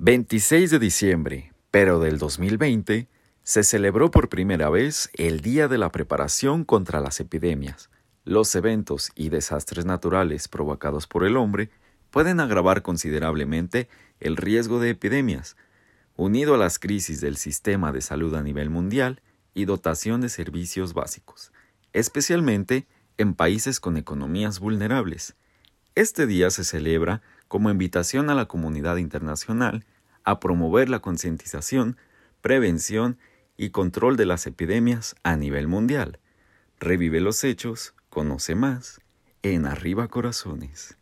26 de diciembre, pero del 2020, se celebró por primera vez el Día de la Preparación contra las Epidemias. Los eventos y desastres naturales provocados por el hombre pueden agravar considerablemente el riesgo de epidemias, unido a las crisis del sistema de salud a nivel mundial y dotación de servicios básicos, especialmente en países con economías vulnerables. Este día se celebra como invitación a la comunidad internacional a promover la concientización, prevención y control de las epidemias a nivel mundial. Revive los hechos, conoce más en Arriba Corazones.